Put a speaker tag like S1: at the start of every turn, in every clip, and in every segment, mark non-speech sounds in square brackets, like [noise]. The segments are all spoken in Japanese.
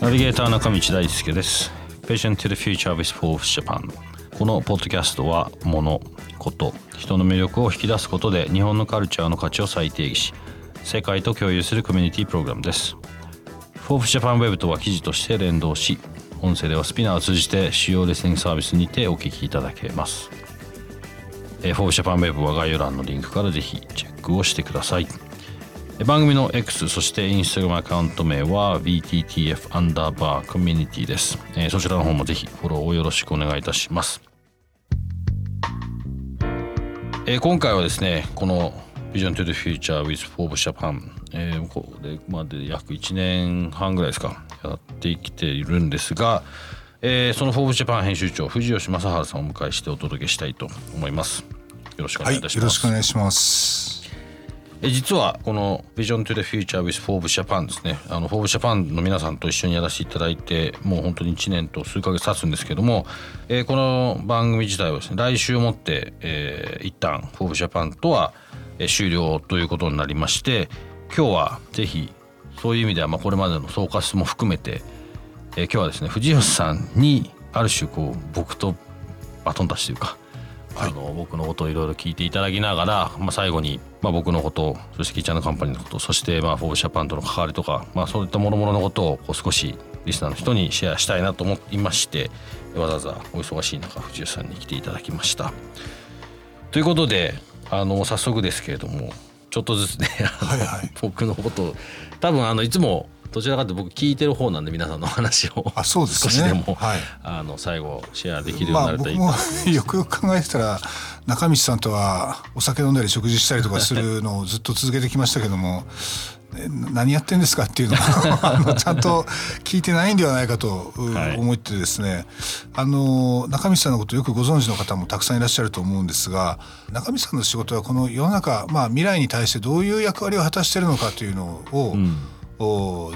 S1: ナビゲーター中道大輔です。Vision to the Future with Forbes Japan このポッドキャストは物こと人の魅力を引き出すことで日本のカルチャーの価値を再定義し世界と共有するコミュニティプログラムです。Forbes Japan Web とは記事として連動し音声では SPINEAR を通じて主要リスニングサービスにてお聞きいただけます。 Forbes Japan ウェブは概要欄のリンクからぜひチェックをしてください。番組の X そしてインスタグラムアカウント名は BTTF アンダーバーコミュニティです、え、そちらの方もぜひフォローをよろしくお願いいたします、え、今回はですねこの Vision to the Future with Forbes Japan、えー、これまで約1年半ぐらいですかやってきているんですが、えー、その Forbes Japan 編集長藤吉正治さんをお迎えしてお届けしたいと思います。よろしくお願いいたします、はい、よろしくお願いします。え実はこの Vision to the Future with Forbes Japan ですね。あの Forbes Japan の皆さんと一緒にやらせていただいてもう本当に1年と数ヶ月経つんですけども、えー、この番組自体はですね来週をもって、えー、一旦 Forbes Japan とは終了ということになりまして今日はぜひそういう意味ではまあこれまでの総括も含めて、えー、今日はですね藤吉さんにある種こう僕とバトンタッチというかあの僕のことをいろいろ聞いていただきながら、まあ、最後に、まあ、僕のことそしてキッチャーのカンパニーのことそしてまあフォーブジャパンとの関わりとか、まあ、そういったもろもろのことをこう少しリスナーの人にシェアしたいなと思いましてわざわざお忙しい中藤吉さんに来ていただきました。ということであの早速ですけれどもちょっとずつね、はいはい、僕のこと多分あのいつもどちらかというと僕聞いてる方なんで皆さんの話を。あそうです、ね、少しでも、はい、あの最後シェアできるようになるといいか、まあ、僕
S2: もよくよく考えてたら中道さんとはお酒飲んだり食事したりとかするのをずっと続けてきましたけども何やってんですかっていうのを [laughs] ちゃんと聞いてないんではないかと思ってですね、はい、あの中道さんのことよくご存知の方もたくさんいらっしゃると思うんですが中道さんの仕事はこの世の中、まあ、未来に対してどういう役割を果たしているのかというのを、うん。を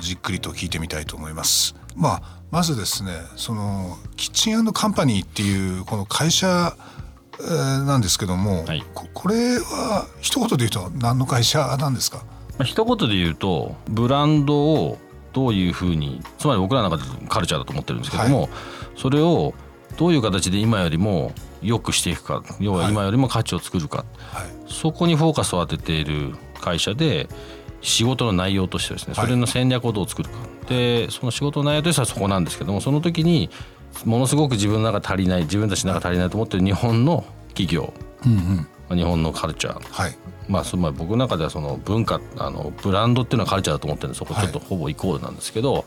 S2: じっくりと聞いてみたいと思います。まあ、まずですねそのキッチンカンパニーっていうこの会社なんですけども、はい、ここれは一言で言うと何の会社なんですか？
S1: 一言で言うとブランドをどういうふうにつまり僕らの中でカルチャーだと思ってるんですけども、はい、それをどういう形で今よりも良くしていくか要は今よりも価値を作るか、はい、そこにフォーカスを当てている会社で仕事の内容としてですねそれの戦略をどう作るか、はい、でその仕事の内容としてはそこなんですけどもその時にものすごく自分の中足りない自分たちの中足りないと思ってる日本の企業、うんうん、日本のカルチャー、はい、まあその僕の中ではその文化あのブランドっていうのはカルチャーだと思ってるんでそこちょっとほぼイコールなんですけど、はい、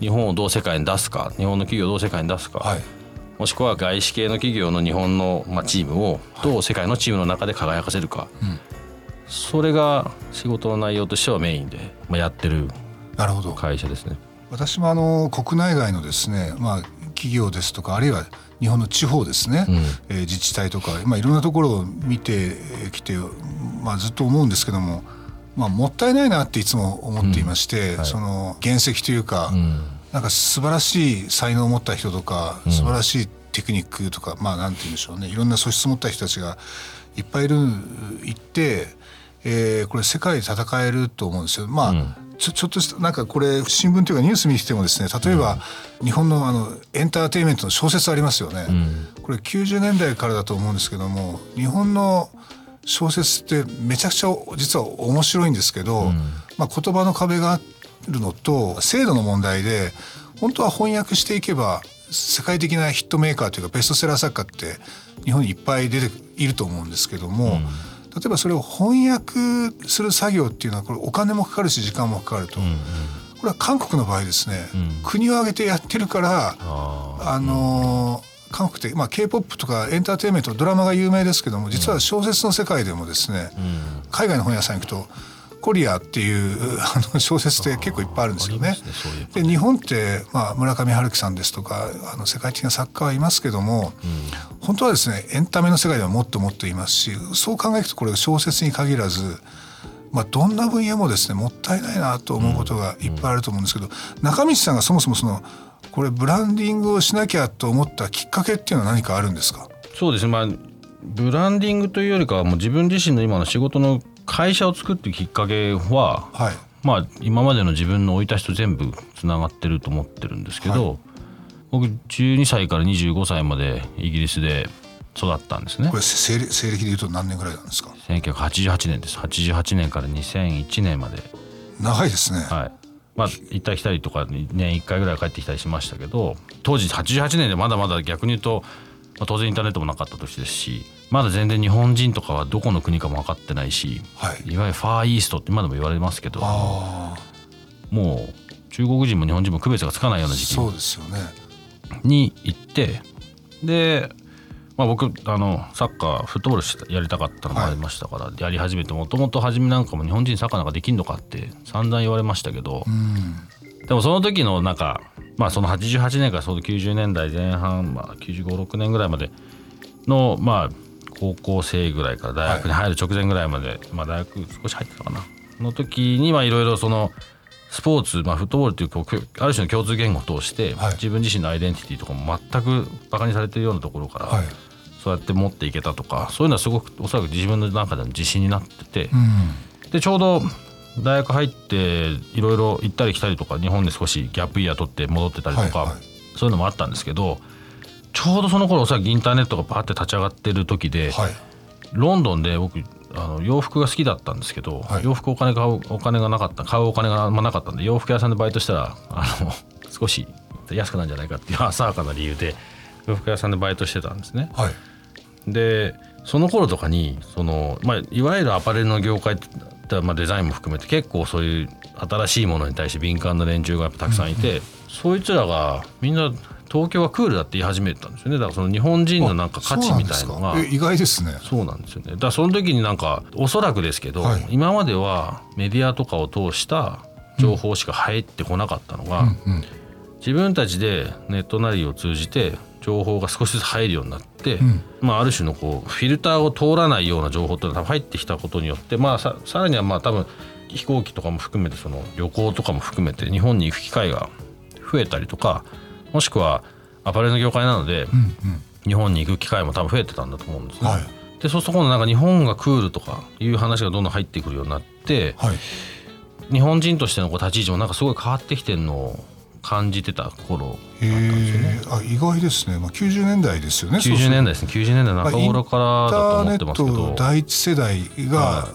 S1: 日本をどう世界に出すか日本の企業をどう世界に出すか、はい、もしくは外資系の企業の日本の、まあ、チームをどう世界のチームの中で輝かせるか。うんそれが仕事の内容としてはメインで、まあ、やってる会社ですね。
S2: 私もあの国内外のですね、まあ、企業ですとかあるいは日本の地方ですね、うん、えー、自治体とか、まあ、いろんなところを見てきて、まあ、ずっと思うんですけども、まあ、もったいないなっていつも思っていまして、うん。はい、その原石というか、うん、なんか素晴らしい才能を持った人とか、素晴らしいテクニックとか、まあなんて言うんでしょうね。いろんな素質を持った人たちがいっぱいいるいってえー、これ世界で戦えると思うんですよ。まあ、うん、ちょちょっとしたなんかこれ新聞というかニュース見ててもですね例えば、日本のあのエンターテインメントの小説ありますよね、うん、これ90年代からだと思うんですけども日本の小説ってめちゃくちゃ実は面白いんですけど、うん、まあ、言葉の壁があるのと制度の問題で本当は翻訳していけば世界的なヒットメーカーというかベストセラー作家って日本にいっぱい出ていると思うんですけども、うん例えばそれを翻訳する作業っていうのはこれお金もかかるし時間もかかると。うんうん。これは韓国の場合ですね、うん、国を挙げてやってるからあの韓国って、まあ、k p o p とかエンターテインメントドラマが有名ですけども実は小説の世界でもですね、うん、海外の本屋さん行くとコリアっていうあの小説って結構いっぱいあるんですよね。で、日本って、まあ、村上春樹さんですとかあの世界的な作家はいますけども、うん、本当はですねエンタメの世界ではもっともっといますしそう考えるとこれ小説に限らずまあ、どんな分野もですねもったいないなと思うことがいっぱいあると思うんですけど、中道さんがそもそもそのこれブランディングをしなきゃと思ったきっかけっていうのは何かあるんですか？
S1: そうですね、まあ、ブランディングというよりかはもう自分自身の今の仕事の会社を作ってきっかけは、はい、まあ今までの自分の生い立ちと全部つながってると思ってるんですけど、はい、僕12歳から25歳までイギリスで育ったんですね。
S2: これ西暦でいうと何年ぐらいなんですか
S1: ？1988年です。88年から2001年まで。
S2: 長いですね。
S1: はい。まあ行ったり来たりとか年1回ぐらい帰ってきたりしましたけど当時88年でまだまだ逆に言うと、まあ、当然インターネットもなかった年ですしまだ全然日本人とかはどこの国かも分かってないし、はい、いわゆるファーイーストって今でも言われますけどもう中国人も日本人も区別がつかないような時期に行ってでまあ、僕あのサッカーフットボールやりたかったのもありましたから、はい、やり始めてもともと初めなんかも日本人サッカーなんかできんのかって散々言われましたけど、でもその時のなんかまあその88年からその90年代前半、まあ、956年ぐらいまでのまあ高校生ぐらいから大学に入る直前ぐらいまで、はい、まあ大学少し入ってたかな。の時にいろいろそのスポーツ、まあ、フットボールというこうある種の共通言語を通して、はい、自分自身のアイデンティティとかも全くバカにされてるようなところから、はい。そうやって持っていけたとかそういうのはすごくおそらく自分の中での自信になってて、うん、でちょうど大学入っていろいろ行ったり来たりとか日本で少しギャップイヤー取って戻ってたりとか、はいはい、そういうのもあったんですけどちょうどその頃おそらくインターネットがバーって立ち上がってる時で、はい、ロンドンで僕あの洋服が好きだったんですけど、はい、洋服お金買うお金がなかった買うお金があんまなかったんで洋服屋さんでバイトしたらあの [laughs] 少し安くなんじゃないかっていう浅はかな理由で洋服屋さんでバイトしてたんですね。はい。でその頃とかにその、まあ、いわゆるアパレルの業界ってまあデザインも含めて結構そういう新しいものに対して敏感な連中がたくさんいて、うんうん、そいつらがみんな東京はクールだって言い始めたんですよね。だからその日本人のなんか価値みたいのが。
S2: 意外ですね。
S1: そうなんですよね。だからその時になんかおそらくですけど、はい、今まではメディアとかを通した情報しか入ってこなかったのが、うんうん。うん、自分たちでネットなりを通じて情報が少しずつ入るようになって、うん、まあ、ある種のこうフィルターを通らないような情報っていうのが入ってきたことによって、まあ、ささらにはまあ多分飛行機とかも含めてその旅行とかも含めて日本に行く機会が増えたりとかもしくはアパレルの業界なので、うんうん、日本に行く機会も多分増えてたんだと思うんですね。はい、でそうすると今度なんか日本がクールとかいう話がどんどん入ってくるようになって、はい、日本人としてのこう立ち位置もなんかすごい変わってきてるのを感じてた頃だったんですよね。
S2: あ意外ですね。まあ90年代ですよね。
S1: 90年代ですね。90年代中頃からだと思ってますけど。
S2: 第一世代が、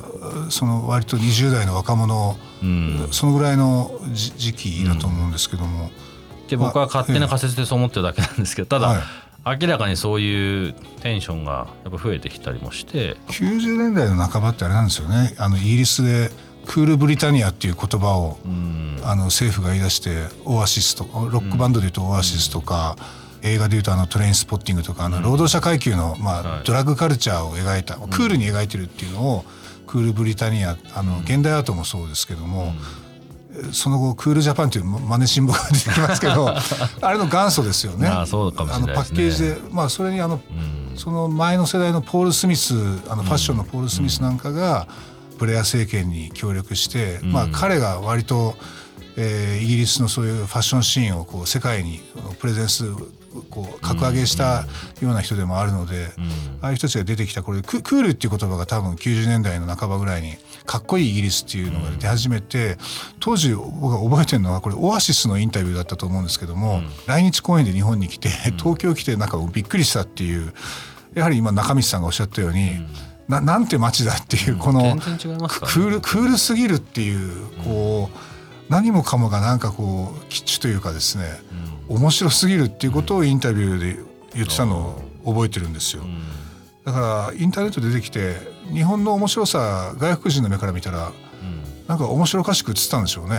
S2: その割と20代の若者、うん、そのぐらいの時期だと思うんですけども。
S1: うん、で僕は勝手な仮説でそう思ってるだけなんですけど、ただ。はい。明らかにそういうテンションがやっぱ増えてきたりもして。
S2: 90年代の半ばってあれなんですよね。あのイギリスでクールブリタニアっていう言葉を、あの政府が言い出してオアシスとかロックバンドでいうとオアシスとか、映画でいうとあのトレインスポッティングとかあの労働者階級の、まあドラッグカルチャーを描いた、クールに描いてるっていうのをクールブリタニアあの現代アートもそうですけども、その後クールジャパンという真似新聞が出てきますけど [laughs] あれの元祖ですよね。
S1: あ
S2: のパッケージで、まあ、それにあの、その前の世代のポール・スミスあのファッションのポール・スミスなんかが、ブレア政権に協力して、まあ、彼が割と、えー、イギリスのそういうファッションシーンをこう世界にプレゼンスこう格上げしたような人でもあるので、ああいう人たちが出てきたこれククールっていう言葉が多分90年代の半ばぐらいにかっこいいイギリスっていうのが出始めて当時僕が覚えてるのはこれオアシスのインタビューだったと思うんですけども、来日公演で日本に来て東京来てなんかびっくりしたっていうやはり今中道さんがおっしゃったように。ななんて街だっていうこの、クールクールすぎるっていうこう、何もかもがなんかこうキッチというかですね、面白すぎるっていうことをインタビューで言ってたのを覚えてるんですよ。だからインターネット出てきて日本の面白さ外国人の目から見たら、なんか面白おかしく映ったんでしょうね。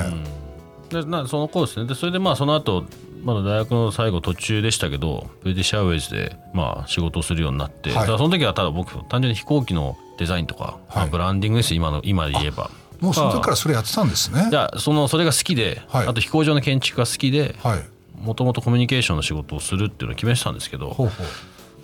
S1: でなその頃ですね。でそれでまあその後まだ大学の最後途中でしたけどブリティッシュアウェイズでまあ仕事をするようになって、
S2: はい。
S1: その時はただ僕単純に飛行機のデザインとか、まあ、ブランディングです今の今で言えば。
S2: もうその時からそれやってたんですね。
S1: じゃあそのそれが好きで、
S2: はい。
S1: あと飛行場の建築が好きで
S2: はい。
S1: もともとコミュニケーションの仕事をするっていうのを決めてたんですけど、
S2: ほうほう。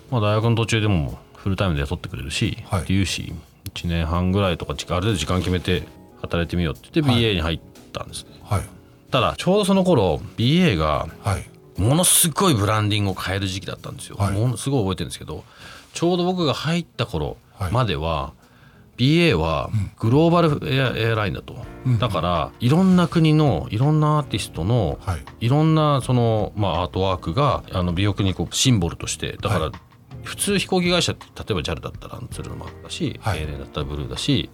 S1: まあ、大学の途中でもフルタイムで雇ってくれるし、
S2: はい。
S1: っていうし1年半ぐらいとかある程度時間決めて働いてみようって言って
S2: はい。
S1: BA に入ったんですね、
S2: はい。
S1: ただちょうどその頃 BA が
S2: はい。
S1: ものすごいブランディングを変える時期だったんですよ、
S2: はい。
S1: ものすごい覚えてるんですけどちょうど僕が入った頃
S2: はい。
S1: までは、BA はグローバルエアエアラインだと、
S2: うん。
S1: だからいろんな国のいろんなアーティストの
S2: はい。
S1: いろんなその、まあ、アートワークがあの美翼にこうシンボルとしてだから、
S2: はい
S1: 普通飛行機会社って例えば JAL だったら鶴のマークだし、
S2: はい。
S1: ANA だったらブルーだし、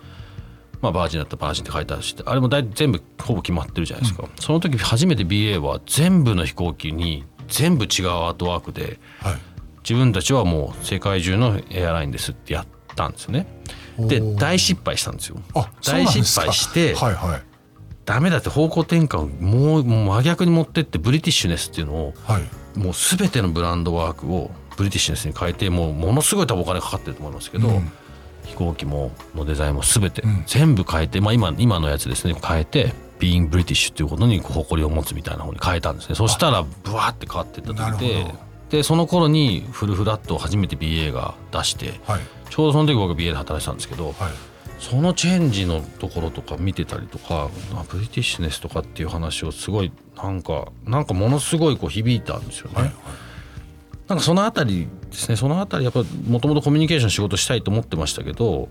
S1: まあ、バージンだったらバージンって書いてあるしあれも大体全部ほぼ決まってるじゃないですか、その時初めて BA は全部の飛行機に全部違うアートワークで
S2: はい。
S1: 自分たちはもう世界中のエアラインですってやったんですよね。で大失敗したんですよ。大失敗して、
S2: はいはい。
S1: ダメだって方向転換をもうもう真逆に持ってってブリティッシュネスっていうのを
S2: はい。
S1: もう全てのブランドワークをブリティッシュネスに変えてもうものすごい多分お金かかってると思いますけど、
S2: うん。
S1: 飛行機ものデザインも全て
S2: うん。
S1: 全部変えて、まあ、今今のやつですね変えてビーンブリティッシュっていうことに誇りを持つみたいな方に変えたんですね。そしたらブワーって変わっていった時ででその頃にフルフラットを初めて BA が出して
S2: はい。
S1: ちょうどその時僕は BA で働いてたんですけど
S2: はい。
S1: そのチェンジのところとか見てたりとかあブリティッシュネスとかっていう話をすごいなんかなんかものすごいこう響いたんですよね。
S2: はい
S1: なんかそのあたりですね。そのあたりやっぱもともとコミュニケーション仕事したいと思ってましたけど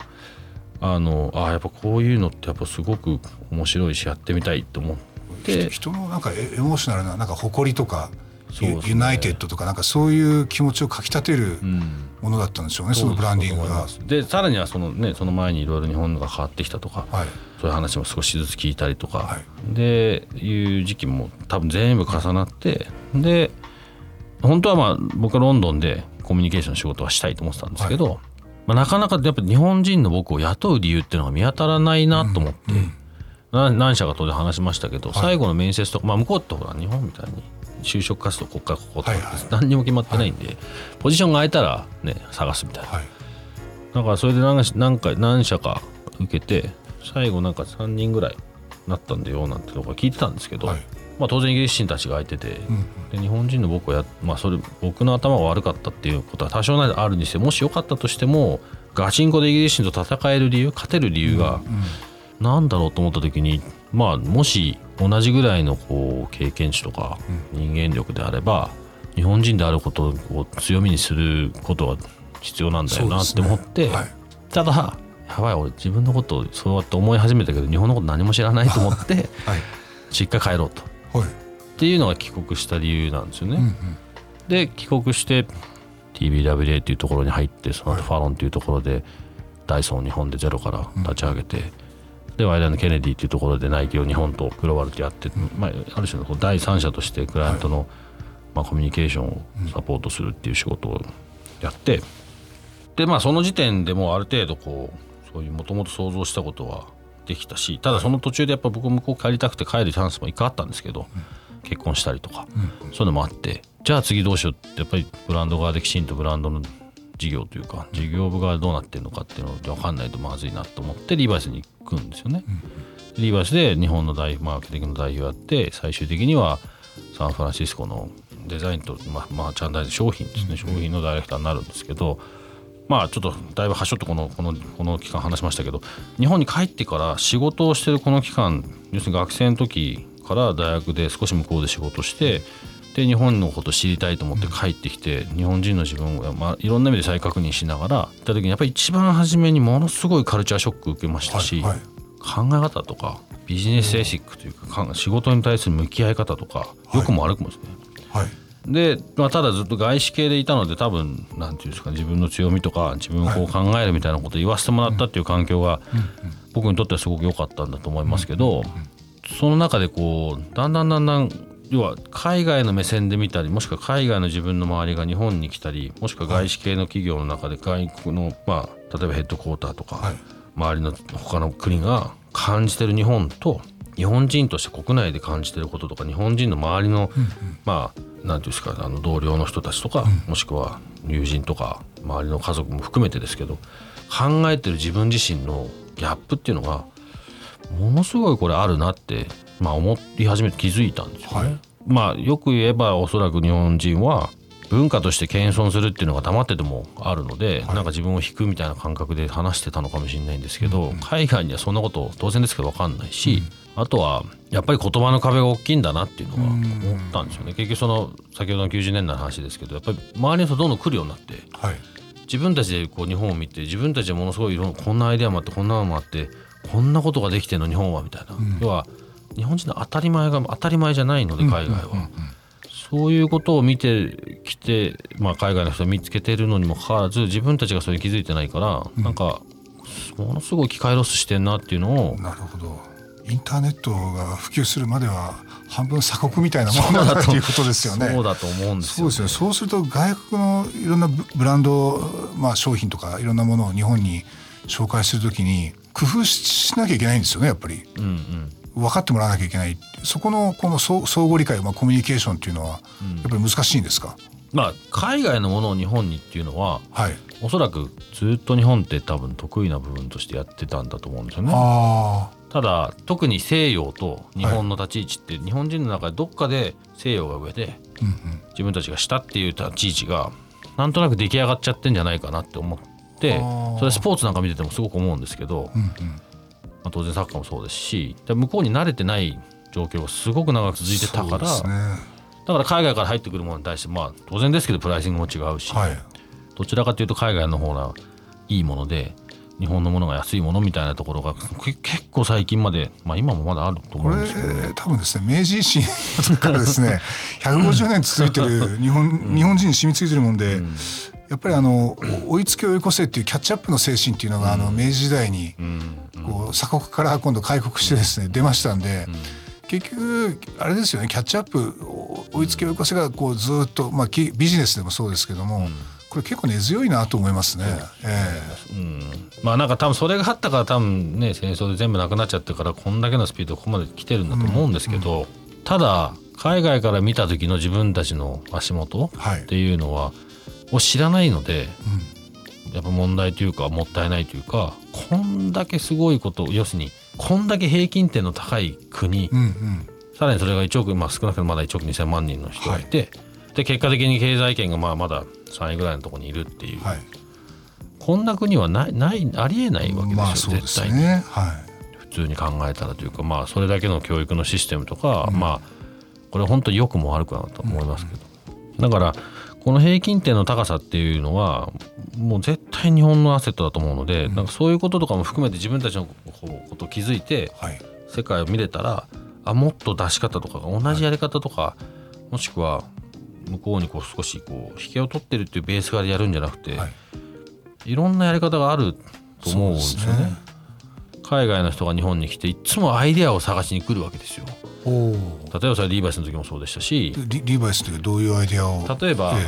S1: あのあやっぱこういうのってやっぱすごく面白いしやってみたいと思って。
S2: 人のなんかエエモーショナルななんか誇りとか
S1: ね。
S2: ユユナイテッドとかなんかそういう気持ちをかきたてる
S1: うん。
S2: ものだったんでしょうね、そのブランディングが。
S1: でさらにはそのねその前にいろいろ日本が変わってきたとか、
S2: はい。
S1: そういう話も少しずつ聞いたりとか、
S2: は
S1: でいう時期も多分全部重なってで本当はまあ僕はロンドンでコミュニケーションの仕事はしたいと思ってたんですけど、まあ、なかなかやっぱ日本人の僕を雇う理由っていうのが見当たらないなと思って、な何社か当然話しましたけど、最後の面接とか、まあ、向こうってほら日本みたいに就職活動ここからこことか
S2: はいはい。
S1: 何にも決まってないんで、ポジションが空いたらね探すみたいな。
S2: はい。
S1: だからそれで何か何回何社か受けて最後なんか3人ぐらいなったんだよなんてとか聞いてたんですけど、
S2: はい
S1: まあ、当然イギリス人たちが空いてて、
S2: うん
S1: で日本人の僕はや、まあ、それ僕の頭が悪かったっていうことは多少なりあるにしてもし良かったとしてもガチンコでイギリス人と戦える理由勝てる理由が何だろうと思った時にまあもし同じぐらいのこう経験値とか人間力であれば日本人であることを強みにすることは必要なんだよなって思って、
S2: はい。
S1: ただやばい俺自分のことをそうやって思い始めたけど日本のこと何も知らないと思って [laughs]
S2: はい。
S1: 実家帰ろうとっ
S2: はい。
S1: ていうのが帰国した理由なんですよね。
S2: うんうん。
S1: で帰国して TBWA っていうところに入ってその後ファロンっていうところでダイソンを日本でゼロから立ち上げて、でワイダーのケネディっていうところでナイキを日本とグローバルでやって、まあ、ある種の第三者としてクライアントの、まあ、コミュニケーションをサポートするっていう仕事をやってでまあその時点でもうある程度こうそういうもともと想像したことはできたし、ただその途中でやっぱ僕向こう帰りたくて帰るチャンスも一回あったんですけど、結婚したりとか、そういうのもあってじゃあ次どうしようってやっぱりブランド側できちんとブランドの事業というか事業部側でどうなってるのかっていうのが分かんないとまずいなと思ってリーバイスに行くんですよね。リーバイスで日本の代マーケティングの代表やって最終的にはサンフランシスコのデザインと、まあ、まあチャンダイズ商品ですね。商品のダイレクターになるんですけどまあちょっとだいぶ端折ってこのこのこの期間話しましたけど日本に帰ってから仕事をしてるこの期間要するに学生の時から大学で少し向こうで仕事してで日本のことを知りたいと思って帰ってきて日本人の自分を、まあ、いろんな意味で再確認しながら行った時にやっぱり一番初めにものすごいカルチャーショック受けましたし、
S2: はいはい。
S1: 考え方とかビジネスエシックというかか仕事に対する向き合い方とか良くも悪くもですね、
S2: はい
S1: で、まあ、ただずっと外資系でいたので多分なんていうんですか自分の強みとか自分をこう考えるみたいなことを言わせてもらったっていう環境が僕にとってはすごく良かったんだと思いますけどその中でこうだんだんだんだん要は海外の目線で見たりもしくは海外の自分の周りが日本に来たりもしくは外資系の企業の中で外国の、まあ、例えばヘッドクォーターとか、
S2: はい。
S1: 周りの他の国が感じてる日本と日本人として国内で感じてることとか日本人の周りの、まあ何ていうんですかあの同僚の人たちとか、もしくは友人とか周りの家族も含めてですけど考えてる自分自身のギャップっていうのがものすごいこれあるなって、まあ、思い始めて気づいたんですよね。
S2: はい。
S1: まあよく言えばおそらく日本人は文化として謙遜するっていうのが黙っててもあるので、なんか自分を引くみたいな感覚で話してたのかもしれないんですけど、海外にはそんなこと当然ですけど分かんないし、あとはやっぱり言葉の壁が大きいんだなっていうのは思ったんですよね。結局その先ほどの90年代の話ですけどやっぱり周りの人どんどん来るようになって
S2: はい。
S1: 自分たちでこう日本を見て自分たちでものすごいいろんこんなアイデアもあってこんなのもあってこんなことができてるの日本はみたいな、要は日本人の当たり前が当たり前じゃないので海外は、そういうことを見てきて、まあ、海外の人を見つけてるのにもかかわらず自分たちがそれに気づいてないから、なんかものすごい機械ロスしてんなっていうのを
S2: なるほどインターネットが普及するまでは半分鎖国みたいなものだと。いうことですよね。
S1: そうだと思うんですよ、
S2: そうですよそうすると外国のいろんなブブランド、まあ、商品とかいろんなものを日本に紹介するときに工夫しなきゃいけないんですよねやっぱり。
S1: うんうん。
S2: 分かってもらわなきゃいけない。そこのこの相相互理解、まあ、コミュニケーションっていうのはやっぱり難しいんですか、
S1: まあ海外のものを日本にっていうのは
S2: はい。
S1: おそらくずっと日本って多分得意な部分としてやってたんだと思うんですよね。
S2: あ
S1: ただ特に西洋と日本の立ち位置って、日本人の中でどっかで西洋が上で
S2: あ、うんうん、
S1: 自分たちが下っていう立ち位置がなんとなく出来上がっちゃってんじゃないかなって思ってそれスポーツなんか見ててもすごく思うんですけど、
S2: うんうん。
S1: まあ、当然サッカーもそうですしで向こうに慣れてない状況がすごく長く続いてたから、
S2: ね。
S1: だから海外から入ってくるものに対してまあ当然ですけどプライシングも違うし、
S2: はい。
S1: どちらかというと海外の方がいいもので日本のものが安いものみたいなところがけ結構最近まで、まあ、今もまだあると思うんですけど。ね。
S2: 多分ですね明治維新からですね [laughs] 150年続いてる日本,、日本人に染みついてるもんで、やっぱりあの追いつけ追い越せっていうキャッチアップの精神っていうのが、あの明治時代にこう鎖国から今度開国してですね出ましたんで、結局あれですよねキャッチアップ追いつけ追い越せがこうずっと、まあ、きビジネスでもそうですけども、これ結構根強いなと思いますね。え
S1: うん。まあなんか多分それがあったから多分ね戦争で全部なくなっちゃってるからこんだけのスピードここまで来てるんだと思うんですけど、ただ海外から見た時の自分たちの足元
S2: はい。
S1: っていうのは、を知らないので、やっぱ問題というかもったいないというかこんだけすごいこと要するにこんだけ平均点の高い国、
S2: えうんうん。
S1: さらにそれが1億、まあ、少なくともまだ1億2,000万人の人がいて、で結果的に経済圏がまあまだ3位ぐらいのところにいるっていう、
S2: はい。
S1: こんな国はないないありえないわけですよ、
S2: まあそうで
S1: 絶対に。
S2: すね。はい。
S1: 普通に考えたらというかまあそれだけの教育のシステムとか、まあこれ本当に良くも悪くなと思いますけど、だからこの平均点の高さっていうのはもう絶対日本のアセットだと思うので、なんかそういうこととかも含めて自分たちのことを気づいて
S2: はい。
S1: 世界を見れたらあもっと出し方とかが同じやり方とか、もしくは向こうにこう少しこう引けを取ってるっていうベースからやるんじゃなくて、
S2: はい。
S1: い、ろんなやり方があると思うんですよね。
S2: ね。
S1: 海外の人が日本に来ていつもアイデアを探しに来るわけですよ。例えばそれリーバイスの時もそうでしたし
S2: リリーバイスというどういうアイデアを？
S1: 例えば、
S2: え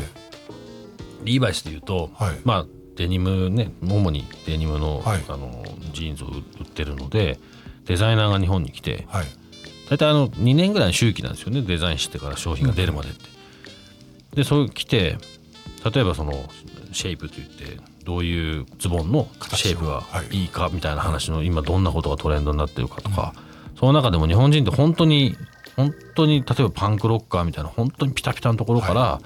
S1: リーバイスでいうと、
S2: はい。
S1: まあデニムね主にデニムの,、
S2: はい。
S1: あのジーンズを売ってるのでデザイナーが日本に来て
S2: えはい。
S1: 大体あの2年ぐらいの周期なんですよね。デザインしてから商品が出るまでって。でそう来て例えばそのシェイプといってどういうズボンのシェイプが
S2: はい。
S1: いいかみたいな話の今どんなことがトレンドになってるかとか、その中でも日本人って本当に本当に例えばパンクロッカーみたいな本当にピタピタのところから、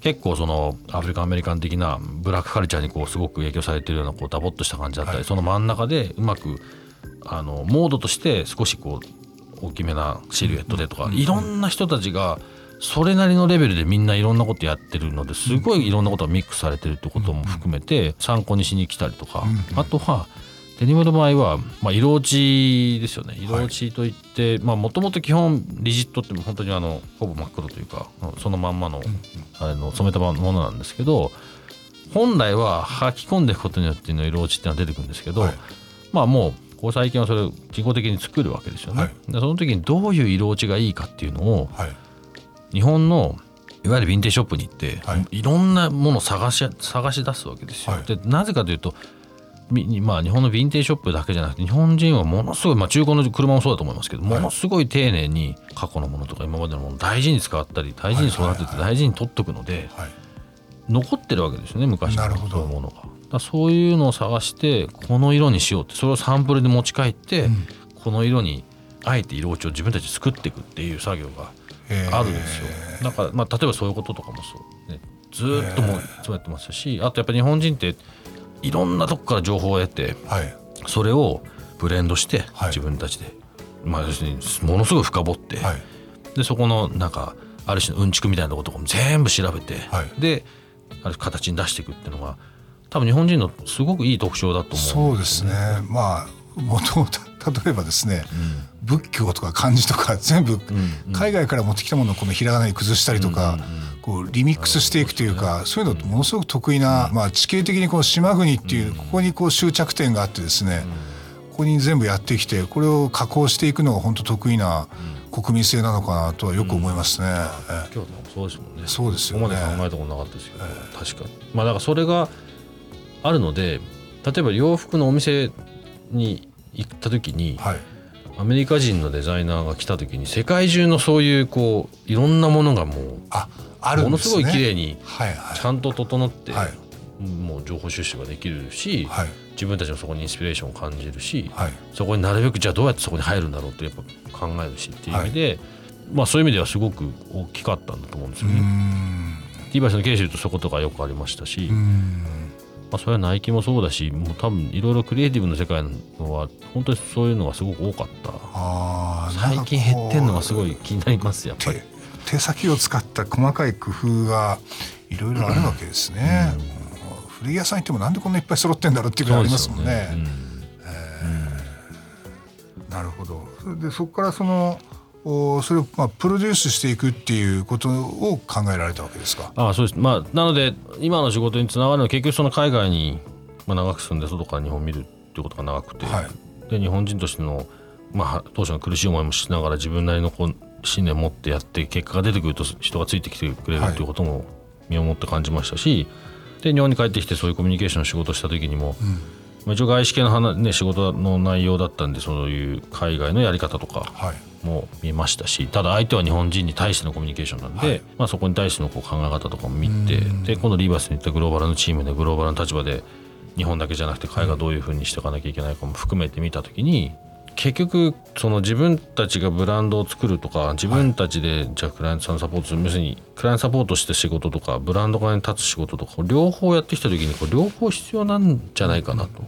S1: 結構その African American 的なブラックカルチャーにこうすごく影響されてるようなこうダボっとした感じだったり、
S2: はい。
S1: その真ん中でうまくあのモードとして少しこう大きめなシルエットでとか、いろんな人たちがそれなりのレベルでみんないろんなことやってるのですごいいろんなことがミックスされてるってことも含めて参考にしに来たりとか、あとはデニムの場合は、まあ、色落ちですよね。色落ちといってもともと基本リジットって本当にあのほぼ真っ黒というかそのまんまのあれの染めたものなんですけど本来は履き込んでいくことによっての色落ちっていうのは出てくるんですけど、
S2: はい。
S1: まあもうここ最近はそれを人工的に作るわけですよね。
S2: はい。
S1: でその時にどういう色落ちがいいかっていうのを
S2: はい
S1: 日本のいわゆるヴィンテージショップに行って、
S2: はい。
S1: い、ろんなものを探し探し出すわけですよ。
S2: はい。
S1: でなぜかというとみまあ、日本のヴィンテージショップだけじゃなくて日本人はものすごい、まあ、中古の車もそうだと思いますけどものすごい丁寧に過去のものとか今までのものを大事に使ったり大事に育てて大事に取っとくので
S2: はい。
S1: 残ってるわけですよね昔のものが。だそういうのを探してこの色にしようってそれをサンプルで持ち帰って、
S2: うん。
S1: この色にあえて色落ちを自分たちで作っていくっていう作業が
S2: えー
S1: あるんですよ。だから、まあ、例えばそういうこととかもそう、ね、ずーっともうそうやってましたしあとやっぱり日本人っていろんなとこから情報を得て
S2: はい。
S1: それをブレンドして
S2: はい。
S1: 自分たちで、まあ要するにものすごい深掘って、
S2: はい。
S1: でそこのなんかある種のうんちくみたいなこととかも全部調べて、
S2: はい。
S1: である形に出していくっていうのが多分日本人のすごくいい特徴だと思
S2: そうですね。まあもともと例えばですね、仏教とか漢字とか [laughs] 全部海外から持ってきたものをこのひらがなに崩したりとか、こうリミックスしていくというか、そういうのものすごく得意な、まあ、地形的にこの島国っていうここにこう終着点があってですね、ここに全部やってきてこれを加工していくのが本当得意な国民性なのかなとはよく思いますね。え
S1: 京都もそうですもんね。
S2: そうですよね。
S1: ここまで考えたことなかったですけど、確か。にまあだからそれがあるので例えば洋服のお店に行った時に、
S2: はい。
S1: アメリカ人のデザイナーが来た時に世界中のそういうこういろんなものがもう
S2: あある
S1: ものす。ごい綺麗にちゃんと整って、
S2: はい。
S1: もう情報収集ができるし、
S2: はい。
S1: 自分たちもそこにインスピレーションを感じるし、
S2: はい。
S1: そこになるべくじゃあどうやってそこに入るんだろうってやっぱ考えるしっていう意味で、まあそういう意味ではすごく大きかったんだと思うんですよね。
S2: ん。
S1: ティーバイスのケースで言うとそことかよくありましたし、まあ、それはナイキもそうだしもう多分いろいろクリエイティブの世界のは本当にそういうのがすごく多かった最近減ってんのがすごい気になりますやっぱり
S2: 手手先を使った細かい工夫がいろいろあるわけですね。うん古着屋さん行ってもなんでこんないっぱい揃ってんだろうっていうぐらいありますもんね。なるほど。でそこからそのおそれをまあプロデュースしていくっていうことを考えられたわけですか？
S1: ああそうです。まあなので今の仕事につながるのは結局その海外にまあ長く住んで外から日本を見るっていうことが長くて、
S2: はい。
S1: で日本人としての、まあ、当初の苦しい思いもしながら自分なりのこう信念を持ってやって結果が出てくると人がついてきてくれるっていうことも身をもって感じましたし、で日本に帰ってきてそういうコミュニケーションの仕事をした時にも、まあ、一応外資系の話、ね、仕事の内容だったんでそういう海外のやり方とか
S2: はい
S1: も見ましたしただ相手は日本人に対してのコミュニケーションなんで、
S2: はい。
S1: まあ、そこに対してのこう考え方とかも見てで今度リーバースに行ったグローバルのチームでグローバルの立場で日本だけじゃなくて海外どういうふうにしていかなきゃいけないかも含めて見た時に結局その自分たちがブランドを作るとか自分たちでじゃあクライアントさんのサポートする要するにクライアントサポートして仕事とかブランド側に立つ仕事とか両方やってきた時にこれ両方必要なんじゃないかなと。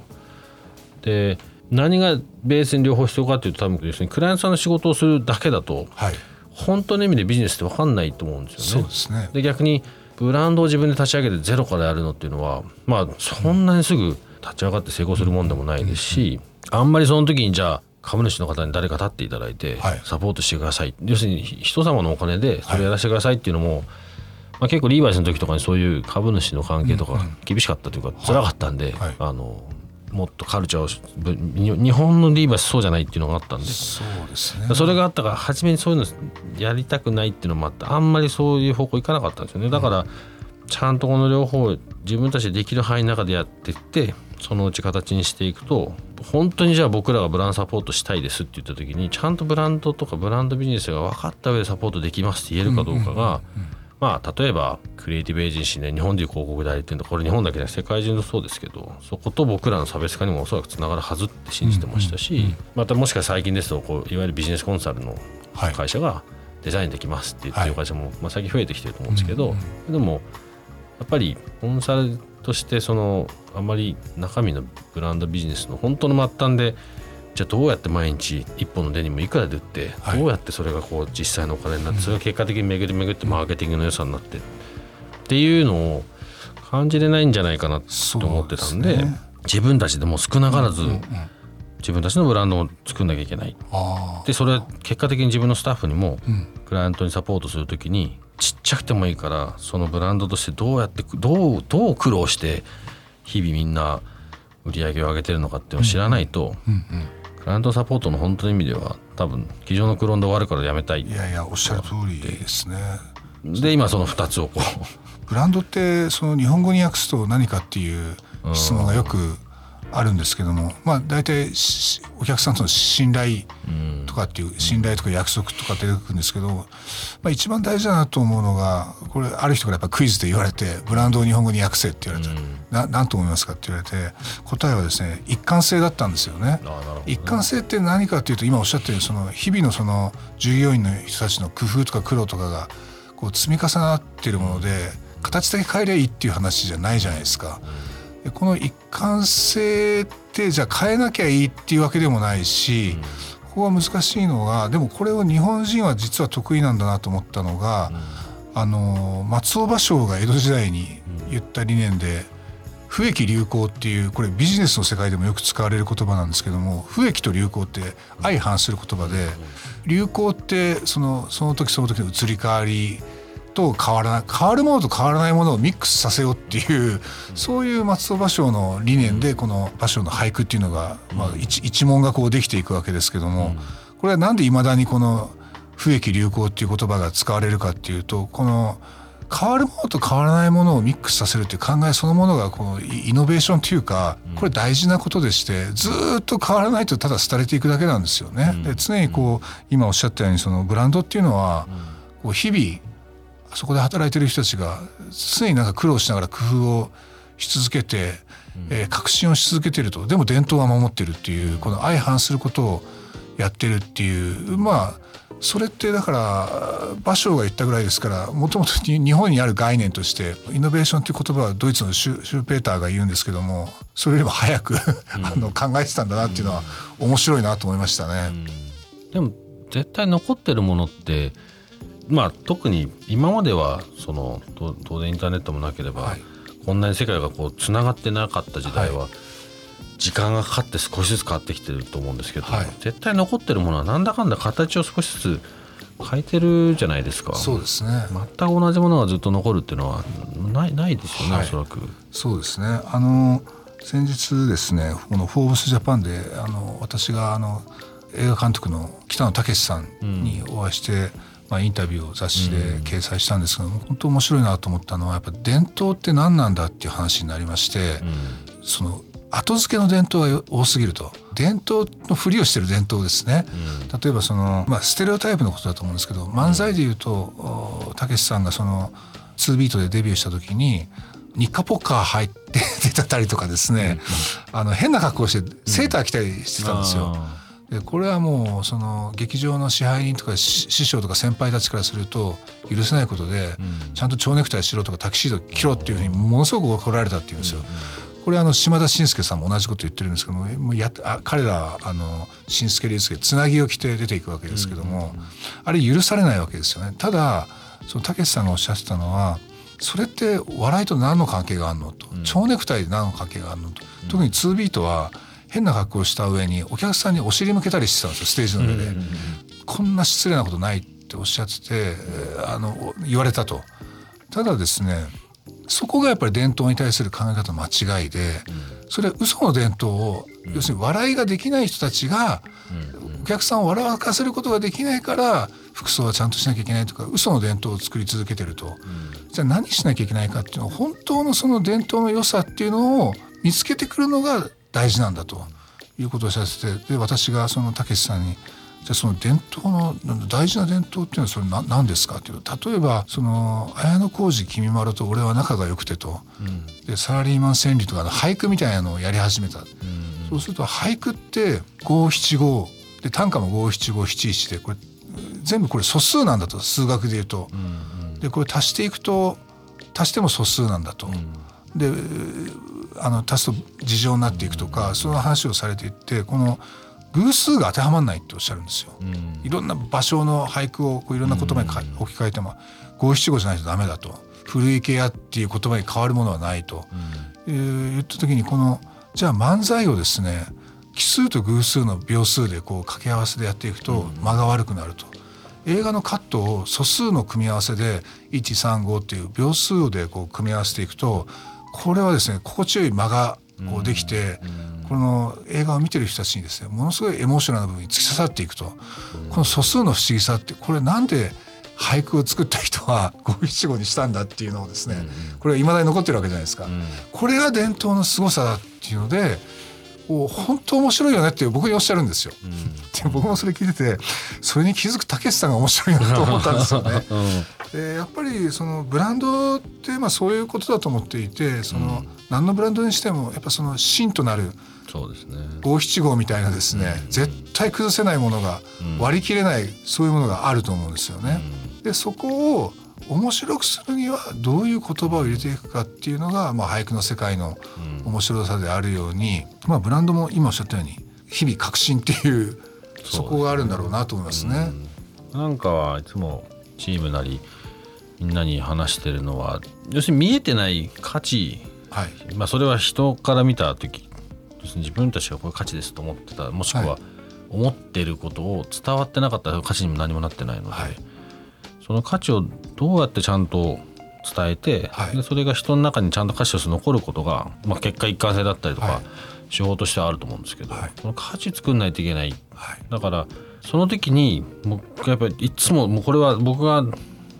S1: で何がベースに両方必要かっていうと多分要するにクライアントさんの仕事をするだけだと
S2: はい。
S1: 本当の意味でビジネスって分かんないと思うんですよね。
S2: ですね。
S1: で逆にブランドを自分で立ち上げてゼロからやるのっていうのはまあそんなにすぐ立ち上がって成功するもんでもないですしあんまりその時にじゃあ株主の方に誰か立っていただいて
S2: はい。
S1: サポートしてください、要するに人様のお金でそれやらせてくださいっていうのも、まあ、結構リーバイスの時とかにそういう株主の関係とか厳しかったというか辛かったんで、
S2: はい。
S1: あのもっとカルチャーを日本のリーバイスそうじゃないっていうのがあったんで。
S2: そうですね。
S1: それがあったから初めにそういうのやりたくないっていうのもあってあんまりそういう方向行かなかったんですよねだからちゃんとこの両方自分たちでできる範囲の中でやっていってそのうち形にしていくと本当にじゃあ僕らがブランドサポートしたいですって言った時にちゃんとブランドとかブランドビジネスが分かった上でサポートできますって言えるかどうかがまあ例えばクリエイティブエージェンシーで日本でいう広告代理店とこれ日本だけじゃ世界中のそうですけどそこと僕らの差別化にもおそらくつながるはずって信じてましたしまたもしかしたら最近ですとこういわゆるビジネスコンサルの
S2: はい。
S1: 会社がデザインできますって言ってる会社も、まあ、最近増えてきてると思うんですけど、でもやっぱりコンサルとしてそのあんまり中身のブランドビジネスの本当の末端でじゃあどうやって毎日一本のデニムいくらで売って、
S2: はい。
S1: どうやってそれがこう実際のお金になって、それが結果的に巡り巡ってマーケティングの良さになってっていうのを感じれないんじゃないかなと思ってたんで自分たちでも少なからず自分たちのブランドを作んなきゃいけない。
S2: あ
S1: でそれは結果的に自分のスタッフにもクライアントにサポートするときにちっちゃくてもいいからそのブランドとしてどうやってどうどう苦労して日々みんな売り上げを上げてるのかっていうのを知らないと、
S2: うん、うん。
S1: クライアントサポートの本当の意味では多分机上のクローンで終わるからやめたい。
S2: いやいやおっしゃる通りですね。
S1: で今その2つをこう。
S2: ブランドってその日本語に訳すと何かっていう質問がよくあるんですけどもまあ大体お客さんとの信頼とかっていう信頼とか約束とか出てくるんですけど、まあ、一番大事だなと思うのがこれある人からやっぱクイズで言われてブランドを日本語に訳せって言われて、な何と思いますかって言われて答えはですね一貫性だったんですよね。一貫性って何かっていうと今おっしゃったようにその日々のその従業員の人たちの工夫とか苦労とかがこう積み重なっているもので形だけ変えりゃいいっていう話じゃないじゃないですか。でこの一貫性ってじゃあ変えなきゃいいっていうわけでもないし、ここが難しいのがでもこれを日本人は実は得意なんだなと思ったのが、あの松尾芭蕉が江戸時代に言った理念で「不益流行」っていうこれビジネスの世界でもよく使われる言葉なんですけども不益と流行って相反する言葉で流行ってそのその時その時の移り変わりと変わらない変わるものと変わらないものをミックスさせようっていうそういう松尾芭蕉の理念でこの芭蕉の俳句っていうのが、まあ、一一問がこうできていくわけですけどもこれはなんでいまだにこの不益流行っていう言葉が使われるかっていうとこの変わるものと変わらないものをミックスさせるっていう考えそのものがこうイノベーションというかこれ大事なことでしてずっと変わらないとただ廃れていくだけなんですよね。で常にこう今おっしゃったようにそのブランドっていうのはこう日々そこで働いてる人たちが常になんか苦労しながら工夫をし続けて、えー、革新をし続けてると。でも伝統は守ってるっていうこの相反することをやってるっていう。まあそれってだから芭蕉が言ったぐらいですからもともと [laughs] 日本にある概念としてイノベーションという言葉はドイツのシュシューペーターが言うんですけどもそれよりも早く [laughs] あの考えてたんだなっていうのは面白いなと思いましたね。
S1: でも絶対残ってるものってまあ、特に今まではその当然インターネットもなければ、はい、こんなに世界がこうつながってなかった時代は、時間がかかって少しずつ変わってきてると思うんですけど、はい、絶対残ってるものはなんだかんだ形を少しずつ変えてるじゃないですか。
S2: そうですね。
S1: 全く同じものがずっと残るっていうのはないないですよね、はい、おそらく。
S2: そうですね。あの先日ですねこの「フォーブスジャパンであの私があの映画監督の北野武さんにお会いして、うんまあ、インタビューを雑誌で掲載したんですけども、うん、本当面白いなと思ったのはやっぱ伝統って何なんだっていう話になりまして、うん、その後付けの伝統が多すぎると。伝統のふりをしてる伝統ですね、うん、例えばその、まあ、ステレオタイプのことだと思うんですけど漫才でいうとたけしさんがその2ビートでデビューした時に日課ポッカー入って出てたりとかですね、あの変な格好してセーター着たりしてたんですよ。でこれはもうその劇場の支配人とか師匠とか先輩たちからすると許せないことで、ちゃんと蝶ネクタイしろとかタキシード着ろっていうふうにものすごく怒られたっていうんですよ。これあの島田紳介さんも同じこと言ってるんですけどももうやあ彼らあの紳助竜介つなぎを着て出ていくわけですけども、あれ許されないわけですよね。ただそのたけしさんがおっしゃってたのはそれって笑いと何の関係があるのと、蝶ネクタイで何の関係があるのと、特に2ビートは変な格好をした上にお客さんにお尻向けたりしてたんですよステージの上で、こんな失礼なことないっておっしゃっててあの言われたと。ただですねそこがやっぱり伝統に対する考え方の間違いで、それは嘘の伝統を、要するに笑いができない人たちが、お客さんを笑わせることができないから服装はちゃんとしなきゃいけないとか嘘の伝統を作り続けてると、じゃあ何しなきゃいけないかっていうのは本当のその伝統の良さっていうのを見つけてくるのが大事なんだということをさせてで私がそのたけしさんにじゃあその伝統の大事な伝統っていうのはそれ何何ですかっていうと例えばその綾小路きみまろと俺は仲が良くてと、うん、でサラリーマン川柳とかの俳句みたいなのをやり始めた、うん、そうすると俳句って五七五。で短歌も五七五七一でこれ全部これ素数なんだと数学で言うと、うんうん、でこれ足していくと足しても素数なんだと。であの足すと事情になっていくとかその話をされていってこの偶数が当てはまらないっておっしゃるんですよ。いろんな場所の俳句をこういろんな言葉に置き換えても五七五じゃないとダメだと。古池屋っていう言葉に変わるものはないと、うん、言った時にこのじゃあ漫才をですね奇数と偶数の秒数でこう掛け合わせでやっていくと間が悪くなると。映画のカットを素数の組み合わせで135っていう秒数でこう組み合わせていくとこれはですね心地よい間がこうできて、この映画を見てる人たちにですねものすごいエモーショナルな部分に突き刺さっていくと、この素数の不思議さってこれなんで俳句を作った人は [laughs] 五七五にしたんだっていうのをですね、これはいまだに残ってるわけじゃないですか、これが伝統の凄さだっていうのでお本当面白いよねって僕におっしゃるんですよ。
S1: うん。
S2: で僕もそれ聞いててそれに気づくたけしさんが面白いなと思ったんですよね。でやっぱりそのブランドってまあそういうことだと思っていてその、何のブランドにしてもやっぱその芯となる
S1: そうですね。
S2: 五七五みたいなですね、絶対崩せないものが、割り切れないそういうものがあると思うんですよね。でそこを面白くするにはどういう言葉を入れていくかっていうのが、まあ、俳句の世界の面白さであるように、まあ、ブランドも今おっしゃったように日々革新っていうそこがあるんだろうなと思いますね。
S1: なんかはいつもチームなりみんなに話してるのは要するに見えてない価値、
S2: はい、
S1: まあ、それは人から見た時自分たちがこれ価値ですと思ってたもしく
S2: は
S1: は思ってることを伝わってなかったら価値にも何もなってないので、
S2: はい。
S1: その価値をどうやってちゃんと伝えて、
S2: はい。
S1: でそれが人の中にちゃんと価値として残ることが、まあ、結果一貫性だったりとか、
S2: はい。
S1: 手法としてはあると思うんですけど、
S2: はい。
S1: その価値作んないといけない。だからその時に僕やっぱりいつももうこれは僕が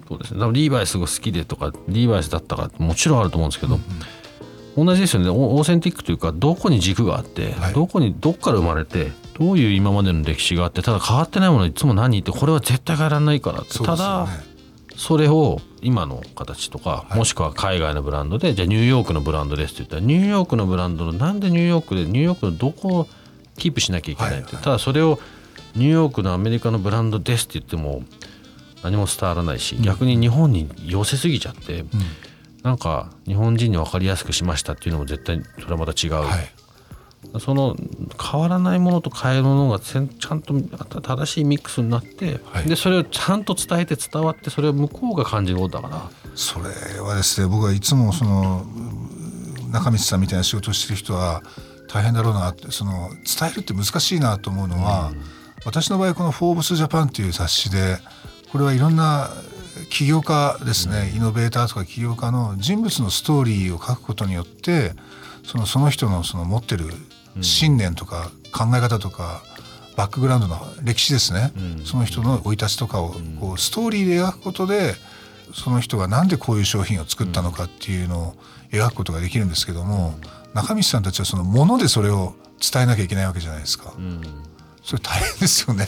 S1: そうですね。多分リーバイスが好きでとかリーバイスだったかもちろんあると思うんですけど、同じですよね。オオーセンティックというかどこに軸があって、
S2: はい。
S1: どこにどっから生まれてどういう今までの歴史があってただ変わってないものいつも何ってこれは絶対変えられないからって、
S2: そうですよ
S1: ただ
S2: ね
S1: それを今の形とか、
S2: はい。
S1: もしくは海外のブランドでじゃあニューヨークのブランドですって言ったらニューヨークのブランドのなんでニューヨークでニューヨークのどこをキープしなきゃいけないって、
S2: はい。はい。
S1: ただそれをニューヨークのアメリカのブランドですって言っても何も伝わらないし、逆に日本に寄せすぎちゃって、なんか日本人に分かりやすくしましたっていうのも絶対それはまた違う、
S2: はい。
S1: その変わらないものと変えるものがちゃんと正しいミックスになって、
S2: はい。
S1: でそれをちゃんと伝えて伝わってそれを向こうが感じることだから。
S2: それはですね僕はいつもそのうん中道さんみたいな仕事をしてる人は大変だろうなってその伝えるって難しいなと思うのは、私の場合この「フォーブスジャパンっていう雑誌でこれはいろんな起業家ですね、イノベーターとか起業家の人物のストーリーを書くことによってそのその人のその持ってる信念とか考え方とか、バックグラウンドの歴史ですね、その人の生い立ちとかをこうストーリーで描くことでその人がなんでこういう商品を作ったのかっていうのを描くことができるんですけども、中道さんたちはそのものでそれを伝えなきゃいけないわけじゃないですか。それ大変ですよね。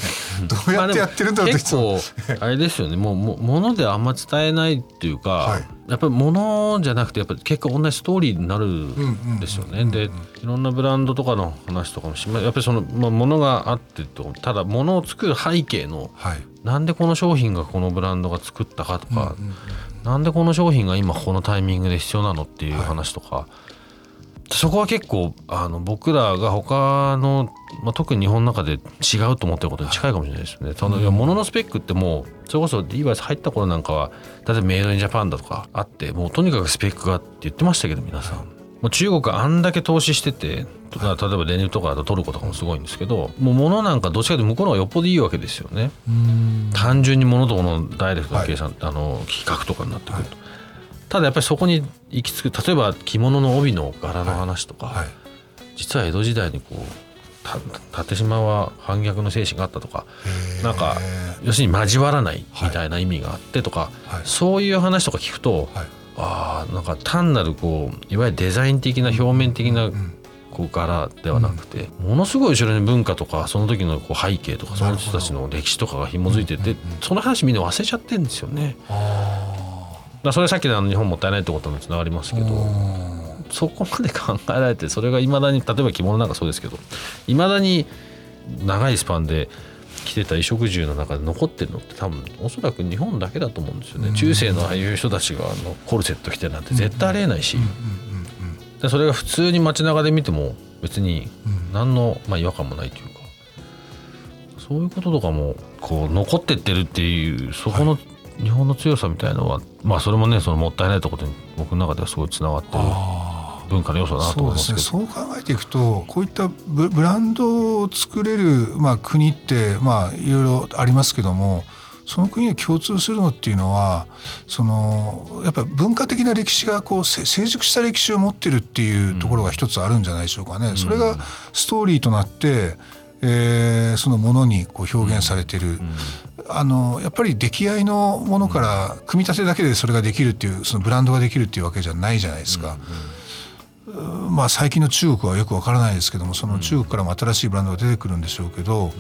S2: どうやってやってるんだろうって
S1: 結構あれですよねもうもものであんま伝えないっていうか、
S2: はい
S1: やっぱりものじゃなくてやっぱり結果同じストーリーになるんですよね。でいろんなブランドとかの話とかもしまやっぱりその、まあ、ものがあってとただものを作る背景の
S2: はい
S1: なんでこの商品がこのブランドが作ったかとか、なんでこの商品が今このタイミングで必要なのっていう話とか、そこは結構あの僕らが他の、まあ、特に日本の中で違うと思ってることに近いかもしれないですよね。その物のスペックってもうそれこそリーバイス入った頃なんかは例えばメイドインジャパンだとかあってもうとにかくスペックがって言ってましたけど皆さん。もう中国あんだけ投資してて例えばレニュとかだとトルコとかもすごいんですけどもう物なんかどっちかというと向こうの方がよっぽどいいわけですよね。単純に物と物のダイレクトな計算、あの企画とかになってくると、ただやっぱりそこに行き着く例えば着物の帯の柄の話とか、
S2: はい。
S1: 実は江戸時代にこうた立島は反逆の精神があったとかなんか要するに交わらないみたいな意味があってとか、
S2: はい。
S1: そういう話とか聞くと、
S2: はい。
S1: ああなんか単なるこういわゆるデザイン的な表面的なこう柄ではなくて、ものすごい後ろに文化とかその時のこう背景とかその人たちの歴史とかが紐づいてて、その話みんな忘れちゃってるんですよね。だそれさっきの日本もったいないってことにつながりますけど。そこまで考えられてそれがいまだに例えば着物なんかそうですけどいまだに長いスパンで着てた衣食住の中で残ってるのって多分おそらく日本だけだと思うんですよね、中世のああいう人たちがあのコルセット着てるなんて絶対ありえないし、でそれが普通に街中で見ても別に何の、まあ、違和感もないというかそういうこととかもこう残ってってるっていうそこの日本の強さみたいのは、まあそれもねそのもったいないところに僕の中ではすごいつながってる文化の要素だなと思い
S2: そうです
S1: ますけど
S2: ね。そう考えていくとこういったブブランドを作れる、まあ、国って、まあ、いろいろありますけどもその国が共通するのっていうのはそのやっぱ文化的な歴史がこうせ成熟した歴史を持ってるっていうところが一つあるんじゃないでしょうかね。それがストーリーとなってえーそのものにこう表現されてる、あのやっぱり出来合いのものから組み立てだけでそれができるっていうそのブランドができるっていうわけじゃないじゃないですか。まあ、最近の中国はよくわからないですけどもその中国からも新しいブランドが出てくるんでしょうけど、うん、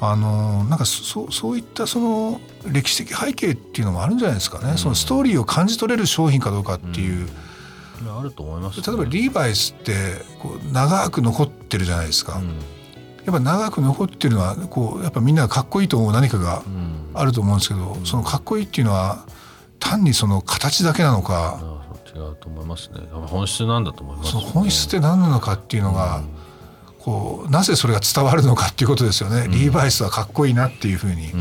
S2: あのなんかそそういったその歴史的背景っていうのもあるんじゃないですかね、うん、そのストーリーを感じ取れる商品かどうかっていう。
S1: うん、あると思います、
S2: ね、例えばリーバイスってこう長く残ってるじゃないですか。やっぱ長く残ってるのはこうやっぱみんながかっこいいと思う何かがあると思うんですけど、そのかっこいいっていうのは単にその形だけなのか、
S1: 違うと思いますね。本質なんだと思います、
S2: ね、本質って何なのかっていうのが、うん、こうなぜそれが伝わるのかっていうことですよね、うん、リーバイスはかっこいいなっていうふうに、うん、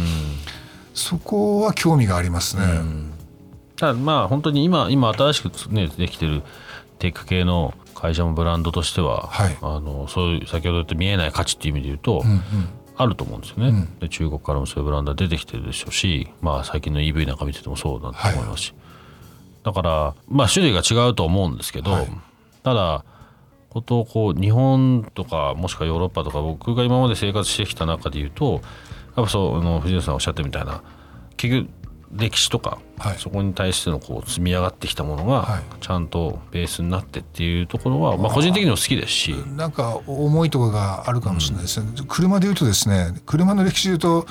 S2: そこは興味がありますね。
S1: ただまあ本当に今今新しく、ね、できてるテック系の会社もブランドとしては、はい、あのそういう先ほど言った見えない価値っていう意味で言うと、うんうん。あると思うんですよね、うん、で中国からもそういうブランドは出てきてるでしょうし、まあ、最近の EV なんか見ててもそうだと思いますし、はい、だからまあ種類が違うと思うんですけど、はい、ただことこう日本とかもしくはヨーロッパとか僕が今まで生活してきた中で言うとやっぱそうあの藤野さんおっしゃったみたいな結局歴史とか、はい、そこに対してのこう積み上がってきたものがちゃんとベースになってっていうところは、まあ、個人的にも好きですし。
S2: なんか重いところがあるかもしれないですね、うん、車で言うとですね車の歴史で言うと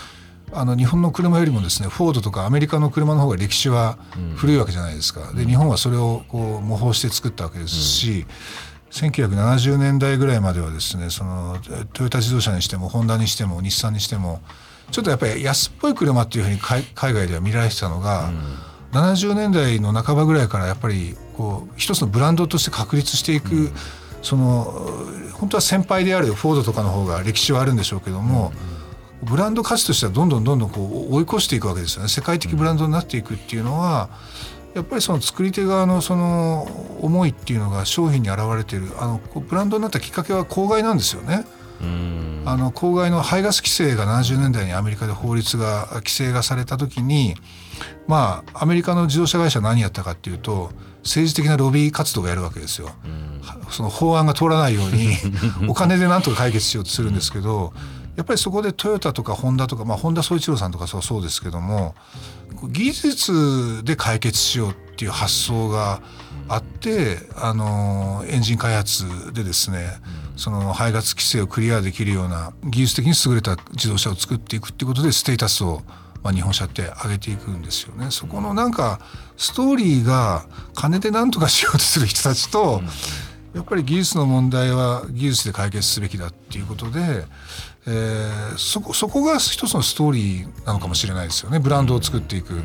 S2: あの日本の車よりもですねフォードとかアメリカの車の方が歴史は古いわけじゃないですか、で日本はそれをこう模倣して作ったわけですし、うん、1970年代ぐらいまではですねそのトヨタ自動車にしてもホンダにしても日産にしてもちょっとやっぱり安っぽい車っていうふうに海外では見られてたのが、うん、70年代の半ばぐらいからやっぱりこう一つのブランドとして確立していく、うん、その本当は先輩であるフォードとかの方が歴史はあるんでしょうけども。うんブランド価値としてはどんどんどんどんこう追い越していくわけですよね世界的ブランドになっていくっていうのはやっぱりその作り手側のその思いっていうのが商品に表れているあのブランドになったきっかけは公害なんですよね。あの公害の排ガス規制が70年代にアメリカで法律が規制がされた時にまあアメリカの自動車会社は何やったかっていうと政治的なロビー活動をやるわけですよ。その法案が通らないように [laughs] お金でなんとか解決しようとするんですけどやっぱりそこでトヨタとかホンダとか、まあ、本田宗一郎さんとかそうそうですけども技術で解決しようっていう発想があってあのエンジン開発でですねその排ガス規制をクリアできるような技術的に優れた自動車を作っていくっていうことでステータスをまあ、日本車って上げていくんですよね。そこのなんかストーリーが金で何とかしようとする人たちと、やっぱり技術の問題は技術で解決すべきだっていうことで、えー、そこそこが一つのストーリーなのかもしれないですよねブランドを作っていく。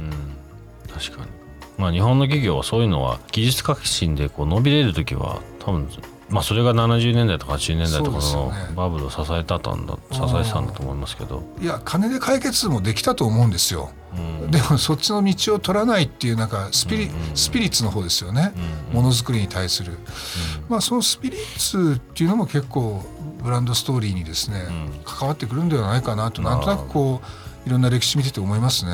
S1: 確かにまあ、日本の企業はそういうのは技術革新でこう伸びれる時は多分まあそれが70年代とか80年代とかのバブルを支えたたんだ、ね、支えてたんだと思いますけど。
S2: いや金で解決もできたと思うんですよ、うん、でもそっちの道を取らないっていうなんかスピリ,、スピリッツの方ですよね。ものづくりに対する、まあそのスピリッツっていうのも結構ブランドストーリーにですね、関わってくるんではないかなと。なんとなくこういろんな歴史見てて思いますね。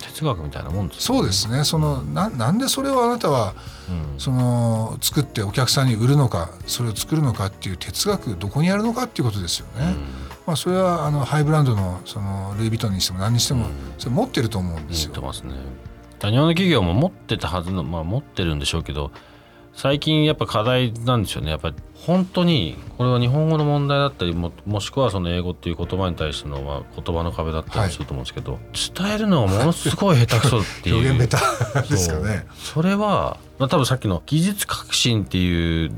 S1: 哲学みたいなもんです、
S2: ね、そうですね。そのななんでそれをあなたは、うん、その作ってお客さんに売るのかそれを作るのかっていう哲学どこにあるのかっていうことですよね。うん、まあ、それはあのハイブランドのそのルイ・ヴィトンにしても何にしても、それ持ってると思うんですよ。
S1: 持ってますね。日本の企業も持ってたはずのまあ持ってるんでしょうけど最近やっぱ課題なんですよね。やっぱり本当にこれは日本語の問題だったりももしくはその英語っていう言葉に対しての、まあ、言葉の壁だったりすると思うんですけど、はい、伝えるのがものすごい下手くそっていう。[laughs]
S2: 表現下手ですかね。
S1: それは、まあ、多分さっきの技術革新っていう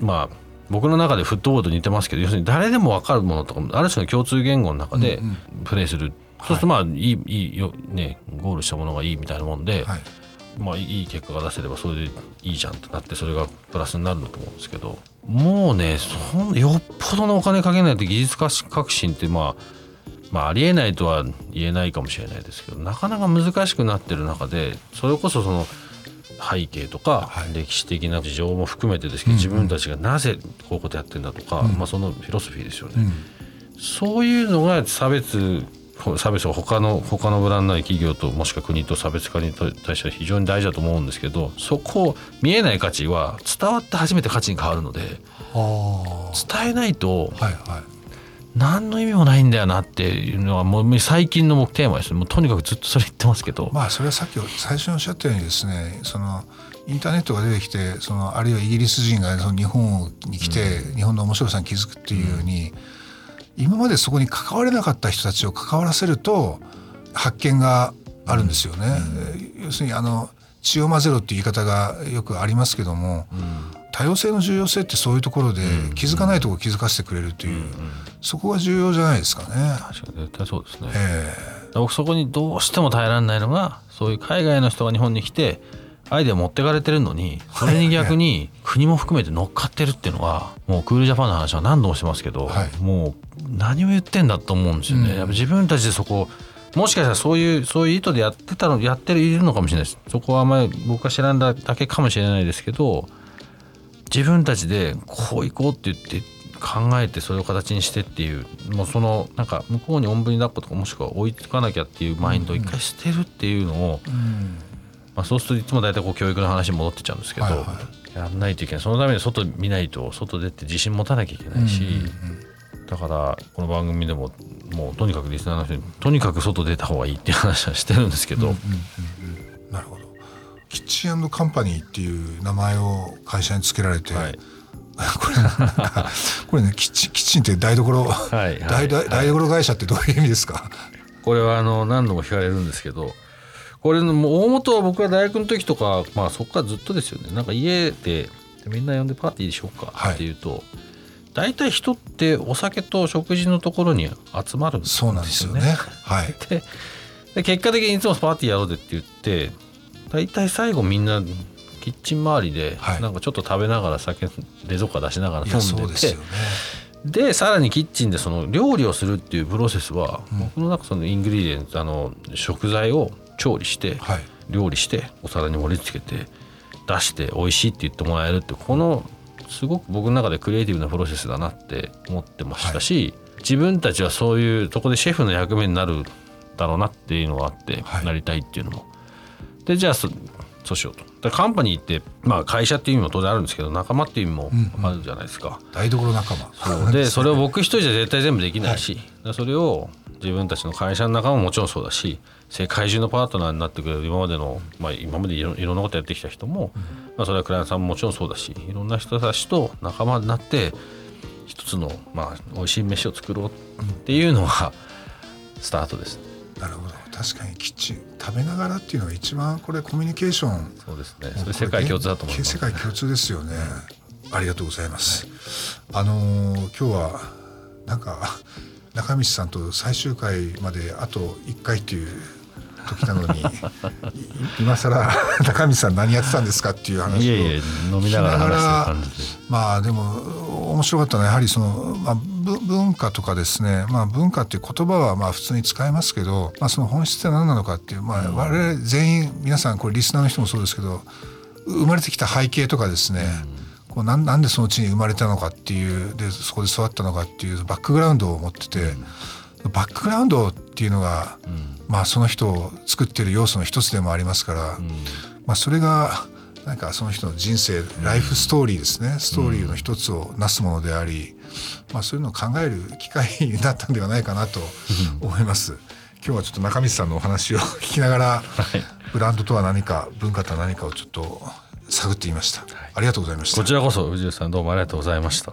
S1: まあ僕の中でフットボールと似てますけど要するに誰でも分かるものとかある種の共通言語の中でプレイする、うんうん、そうするとまあいいいいよ、ね、ゴールしたものがいいみたいなもんで、はい。まあ、いい結果が出せればそれでいいじゃんってなってそれがプラスになるんだと思うんですけどもうねそんよっぽどのお金かけないと技術革新ってまあまあありえないとは言えないかもしれないですけどなかなか難しくなってる中でそれこそその背景とか歴史的な事情も含めてですけど、自分たちがなぜこういうことやってんだとか、まあ、そのフィロソフィーですよね。そういうのが差別差別を他の他のブランドな企業ともしくは国と差別化に対しては非常に大事だと思うんですけどそこ見えない価値は伝わって初めて価値に変わるので伝えないと、何の意味もないんだよなっていうのはもう最近のテーマですもうとにかくずっとそれ言ってますけど。
S2: まあそれはさっき最初におっしゃったようにですねそのインターネットが出てきてそのあるいはイギリス人がその日本に来て、日本の面白さに気づくっていうように、今までそこに関われなかった人たちを関わらせると発見があるんですよね。要するにあの血を混ぜろっていう言い方がよくありますけども、多様性の重要性ってそういうところで気づかないところ気づかせてくれるという、そこが重要じゃないですかね。
S1: 確かに絶対そうですね、えー、僕そこにどうしても耐えられないのがそういう海外の人が日本に来てアイデア持ってかれてるのにそれに逆に国も含めて乗っかってるっていうのはもうクールジャパンの話は何度もしてますけど、はい、もう何を言ってんだと思うんですよね。やっぱ自分たちでそこもしかしたらそういうそういう意図でやってたのやってるいるのかもしれないです。そこはあんまり僕が知らんだだけかもしれないですけど自分たちでこう行こうって言って考えてそれを形にしてっていうもうそのなんか向こうにおんぶに抱っことかもしくは追いつかなきゃっていうマインドを一回捨てるっていうのを、まあ、そうするといつも大体こう教育の話に戻ってっちゃうんですけど、やんないといけない。そのために外見ないと外出て自信持たなきゃいけないし、だからこの番組でももうとにかくリスナーの人にとにかく外出た方がいいっていう話はしてるんですけど。
S2: なるほどキッチンカンパニーっていう名前を会社につけられて、はい、[laughs] これこれねキッチンキッチンって台所、はいはい、台台所会社ってどういう意味ですか？
S1: これはあの何度も聞かれるんですけどこれの大元は僕が大学の時とか、まあ、そこからずっとですよね。なんか家でみんな呼んでパーティーでしょうか、っていうと大体人ってお酒と食事のところに集まるんですよね。そうなんですよね。はい、で結果的にいつもパーティーやろうぜって言って大体最後みんなキッチン周りでなんかちょっと食べながら酒冷蔵庫出しながら飲んでて。でさらにキッチンでその料理をするっていうプロセスは、僕の中その ingredient あの食材を調理して、料理してお皿に盛り付けて出して美味しいって言ってもらえるってこのすごく僕の中でクリエイティブなプロセスだなって思ってましたし、はい、自分たちはそういうとこでシェフの役目になるだろうなっていうのがあって、はい、なりたいっていうのも。でじゃあそうしようと。カンパニーって、まあ、会社っていう意味も当然あるんですけど仲間っていう意味もあるじゃないですか。
S2: うんうん、台所仲間。
S1: でそれを僕一人じゃ絶対全部できないし、はい、それを自分たちの会社の仲間ももちろんそうだし世界中のパートナーになってくれる今までの、まあ、今までいろいろんなことやってきた人も、うん、まあ、それはクライアントさんももちろんそうだしいろんな人たちと仲間になって一つの、まあ、美味しい飯を作ろうっていうのがスタートです、
S2: なるほど確かにキッチン食べながらっていうのが一番これコミュニケーション。
S1: そうですね。それ世界共通だと思います。
S2: 世界共通ですよね、ありがとうございます、はい、あのー、今日はなんか中道さんと最終回まであと1回っていう時なのに今更 [laughs] 中道さん何やってたんですかっていう話を
S1: 飲みながら
S2: まあでも面白かったのはやはりその、まあ、文化とかですね、まあ、文化っていう言葉はまあ普通に使えますけど、まあ、その本質って何なのかっていう、まあ、我々全員皆さんこれリスナーの人もそうですけど生まれてきた背景とかですね、こうなんなんでその地に生まれたのかっていうでそこで育ったのかっていうバックグラウンドを持ってて、バックグラウンドっていうのが、まあ、その人を作っている要素の一つでもありますから、まあ、それがなんかその人の人生ライフストーリーですね。ストーリーの一つをなすものであり、まあ、そういうのを考える機会になったんではないかなと思います。今日はちょっと中道さんのお話を聞きながら、はい、ブランドとは何か文化とは何かをちょっと探ってみました、はい、ありがとうございました。
S1: こちらこそ藤井さんどうもありがとうございました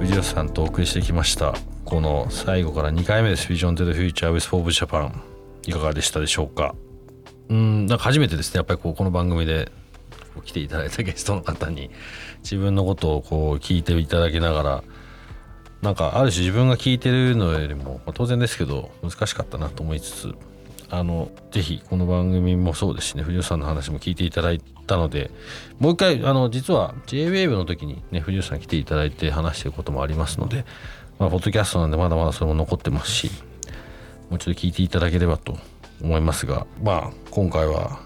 S1: 藤吉さんとお送りしてきました。この最後から2回目です「Vision to the Future with Forbes Japan」いかがでしたでしょうか？うんなんか初めてですね。やっぱりこうこの番組で来ていただいた [laughs] ゲストの方に自分のことをこう聞いていただきながらなんかある種自分が聞いてるのよりも、まあ、当然ですけど難しかったなと思いつつあのぜひこの番組もそうですしね藤尾さんの話も聞いていただいたのでもう一回あの実は JWAVE の時にね藤尾さん来ていただいて話してることもありますので、まあ、ポッドキャストなんでまだまだそれも残ってますしもうちょっと聞いていただければと思いますがまあ今回は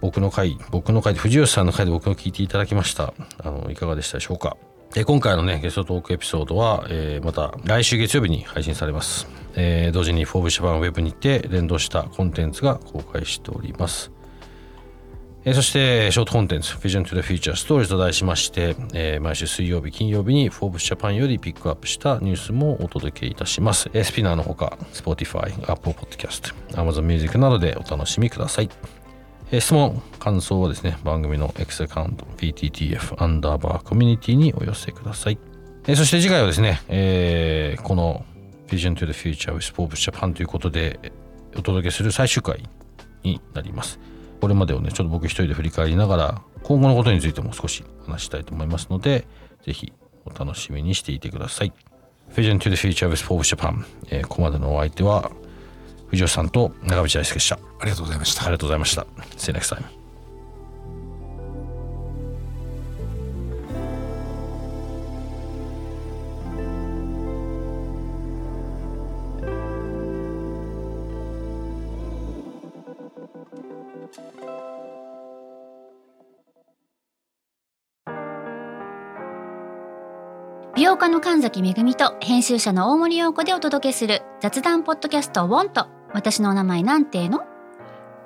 S1: 僕の回僕の回で藤吉さんの回で僕を聞いていただきました。あのいかがでしたでしょうか？え今回のねゲストトークエピソードは、えー、また来週月曜日に配信されます、えー、同時にフォーブシャバンウェブにて連動したコンテンツが公開しております。えーそしてショートコンテンツ Vision to the Future Stories と題しまして、え毎週水曜日金曜日に Forbes Japan よりピックアップしたニュースもお届けいたします、えスピナーのほか Spotify、Apple Podcast、Amazon Music などでお楽しみください。えー質問、感想はですね、番組の X アカウント PTTF アンダーバーコミュニティにお寄せください。えーそして次回はですね、えーこの Vision to the Future with Forbes Japan ということでお届けする最終回になります。これまでをね、ちょっと僕一人で振り返りながら、今後のことについても少し話したいと思いますので、ぜひお楽しみにしていてください。Vision to the Future with Forbes Japan、えーここまでのお相手は藤吉さんと長渕大輔でした。
S2: ありがとうございました
S1: ありがとうございました。See you next time.
S3: 美容家の神崎めぐみと編集者の大森洋子でお届けする雑談ポッドキャスト「ウォンと私のお名前なんての?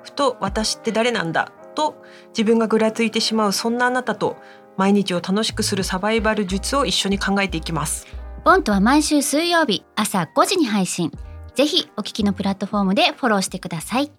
S4: ふと私って誰なんだ？と自分がぐらついてしまうそんなあなたと毎日を楽しくするサバイバル術を一緒に考えていきます。
S3: ウォンとは毎週水曜日朝5時に配信。ぜひお聞きのプラットフォームでフォローしてください